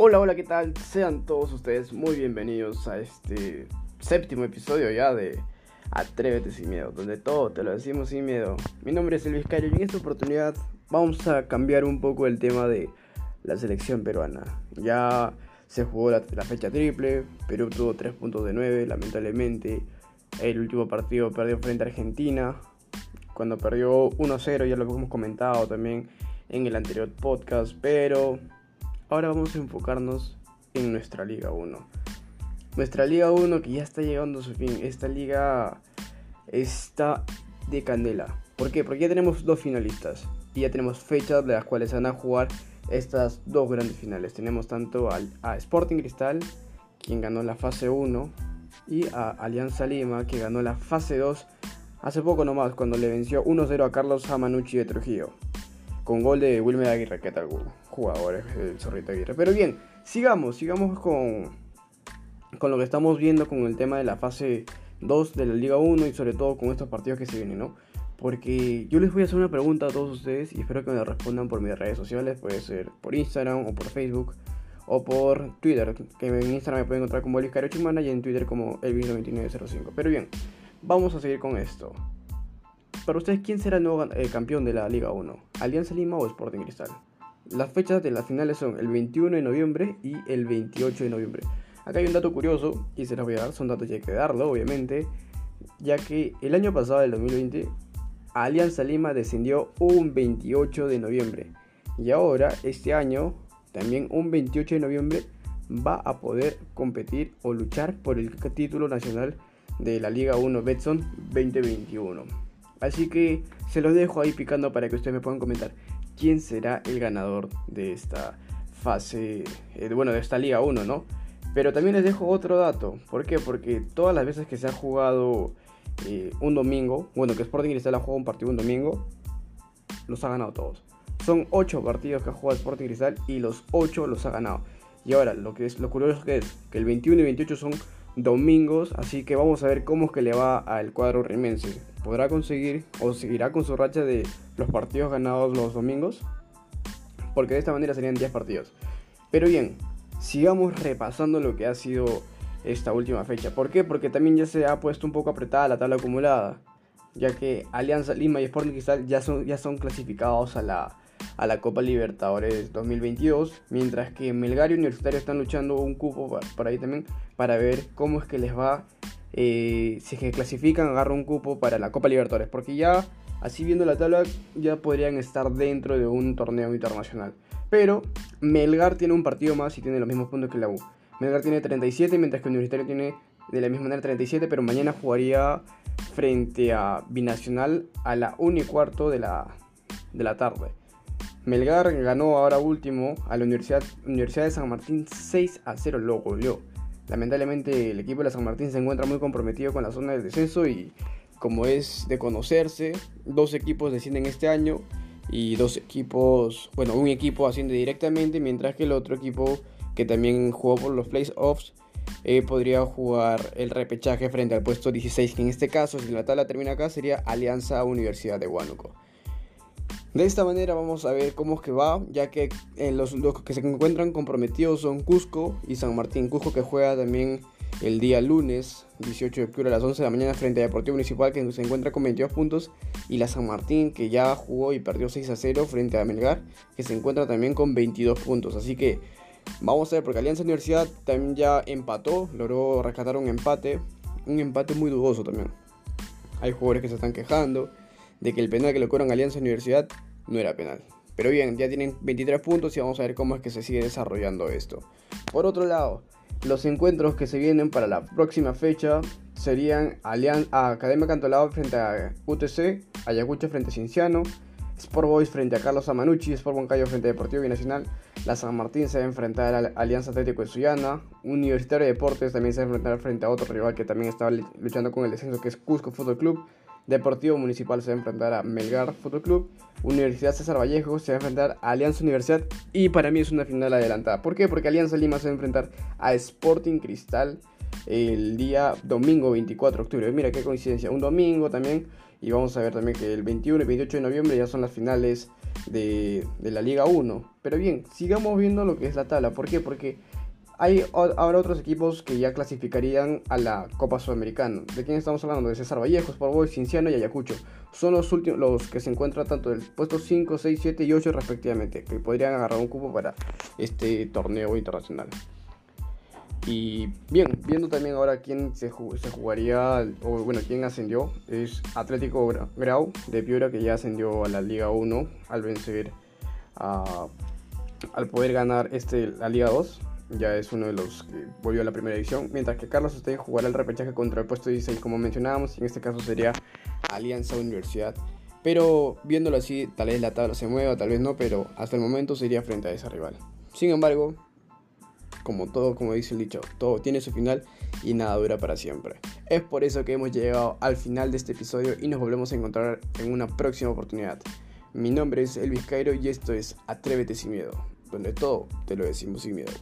Hola, hola, ¿qué tal? Sean todos ustedes muy bienvenidos a este séptimo episodio ya de Atrévete sin miedo, donde todo te lo decimos sin miedo. Mi nombre es Elvis Cayo y en esta oportunidad vamos a cambiar un poco el tema de la selección peruana. Ya se jugó la, fecha triple, Perú tuvo 3 puntos de 9, lamentablemente. El último partido perdió frente a Argentina, cuando perdió 1-0, ya lo hemos comentado también en el anterior podcast, pero Ahora vamos a enfocarnos en nuestra Liga 1. Nuestra Liga 1 que ya está llegando a su fin. Esta liga está de candela. ¿Por qué? Porque ya tenemos dos finalistas. Y ya tenemos fechas de las cuales van a jugar estas dos grandes finales. Tenemos tanto al, a Sporting Cristal, quien ganó la fase 1, y a Alianza Lima, que ganó la fase 2 hace poco nomás, cuando le venció 1-0 a Carlos Amanucci de Trujillo con gol de Wilmer Aguirre, que tal jugador el Zorrito Aguirre. Pero bien, sigamos, sigamos con, con lo que estamos viendo con el tema de la fase 2 de la Liga 1 y sobre todo con estos partidos que se vienen, ¿no? Porque yo les voy a hacer una pregunta a todos ustedes y espero que me respondan por mis redes sociales, puede ser por Instagram o por Facebook o por Twitter, que en Instagram me pueden encontrar como Elvis Chimana y en Twitter como Elvis9905. Pero bien, vamos a seguir con esto. Para ustedes, ¿quién será el nuevo eh, campeón de la Liga 1? ¿Alianza Lima o Sporting Cristal? Las fechas de las finales son el 21 de noviembre y el 28 de noviembre. Acá hay un dato curioso y se los voy a dar, son datos que hay que darlo, obviamente, ya que el año pasado, el 2020, Alianza Lima descendió un 28 de noviembre. Y ahora, este año, también un 28 de noviembre, va a poder competir o luchar por el título nacional de la Liga 1 Betson 2021. Así que se los dejo ahí picando para que ustedes me puedan comentar quién será el ganador de esta fase, eh, bueno, de esta Liga 1, ¿no? Pero también les dejo otro dato. ¿Por qué? Porque todas las veces que se ha jugado eh, un domingo, bueno, que Sporting Cristal ha jugado un partido un domingo, los ha ganado todos. Son 8 partidos que ha jugado Sporting Cristal y los 8 los ha ganado. Y ahora, lo que es lo curioso que es que el 21 y 28 son domingos, así que vamos a ver cómo es que le va al cuadro rimense. ¿Podrá conseguir o seguirá con su racha de los partidos ganados los domingos? Porque de esta manera serían 10 partidos. Pero bien, sigamos repasando lo que ha sido esta última fecha. ¿Por qué? Porque también ya se ha puesto un poco apretada la tabla acumulada, ya que Alianza Lima y Sporting Cristal ya son, ya son clasificados a la, a la Copa Libertadores 2022, mientras que Melgar y Universitario están luchando un cupo por ahí también para ver cómo es que les va, eh, si es que clasifican, agarran un cupo para la Copa Libertadores, porque ya, así viendo la tabla, ya podrían estar dentro de un torneo internacional. Pero Melgar tiene un partido más y tiene los mismos puntos que la U. Melgar tiene 37, mientras que Universitario tiene de la misma manera 37, pero mañana jugaría frente a Binacional a la 1 y cuarto de la, de la tarde. Melgar ganó ahora último a la Universidad, Universidad de San Martín 6 a 0, lo goleó. Lamentablemente el equipo de la San Martín se encuentra muy comprometido con la zona de descenso y como es de conocerse, dos equipos descienden este año y dos equipos, bueno, un equipo asciende directamente, mientras que el otro equipo que también jugó por los playoffs eh, podría jugar el repechaje frente al puesto 16, que en este caso, si la tabla termina acá, sería Alianza Universidad de Huánuco. De esta manera vamos a ver cómo es que va, ya que eh, los, que se encuentran comprometidos son Cusco y San Martín. Cusco que juega también el día lunes 18 de octubre a las 11 de la mañana frente a Deportivo Municipal que se encuentra con 22 puntos y la San Martín que ya jugó y perdió 6 a 0 frente a Melgar que se encuentra también con 22 puntos. Así que vamos a ver porque Alianza Universidad también ya empató, logró rescatar un empate, un empate muy dudoso también. Hay jugadores que se están quejando de que el penal que le cobran Alianza Universidad no era penal. Pero bien, ya tienen 23 puntos y vamos a ver cómo es que se sigue desarrollando esto. Por otro lado, los encuentros que se vienen para la próxima fecha serían Academia Cantolao frente a UTC, Ayacucho frente a Cinciano, Sport Boys frente a Carlos Amanucci, Sport Boncayo frente a Deportivo Binacional, la San Martín se va a enfrentar a Alianza Atlético de Suyana, Universitario de Deportes también se va a enfrentar frente a otro rival que también está luchando con el descenso que es Cusco Fútbol Club, Deportivo Municipal se va a enfrentar a Melgar Fútbol Club. Universidad César Vallejo se va a enfrentar a Alianza Universidad. Y para mí es una final adelantada. ¿Por qué? Porque Alianza Lima se va a enfrentar a Sporting Cristal el día domingo 24 de octubre. Mira qué coincidencia. Un domingo también. Y vamos a ver también que el 21 y 28 de noviembre ya son las finales de, de la Liga 1. Pero bien, sigamos viendo lo que es la tabla. ¿Por qué? Porque hay ahora otros equipos que ya clasificarían a la Copa Sudamericana. ¿De quién estamos hablando? De César Vallejo, Sport Boys, Cinciano y Ayacucho. Son los últimos los que se encuentran tanto del puesto 5, 6, 7 y 8 respectivamente, que podrían agarrar un cupo para este torneo internacional. Y bien, viendo también ahora quién se, jugaría, o bueno, quién ascendió, es Atlético Grau de Piura, que ya ascendió a la Liga 1 al vencer al poder ganar este, la Liga 2 ya es uno de los que volvió a la primera edición, mientras que Carlos Usted jugará el repechaje contra el puesto 16 como mencionábamos, en este caso sería Alianza Universidad. Pero viéndolo así, tal vez la tabla se mueva, tal vez no, pero hasta el momento sería frente a ese rival. Sin embargo, como todo, como dice el dicho, todo tiene su final y nada dura para siempre. Es por eso que hemos llegado al final de este episodio y nos volvemos a encontrar en una próxima oportunidad. Mi nombre es Elvis Cairo y esto es Atrévete sin miedo, donde todo te lo decimos sin miedo.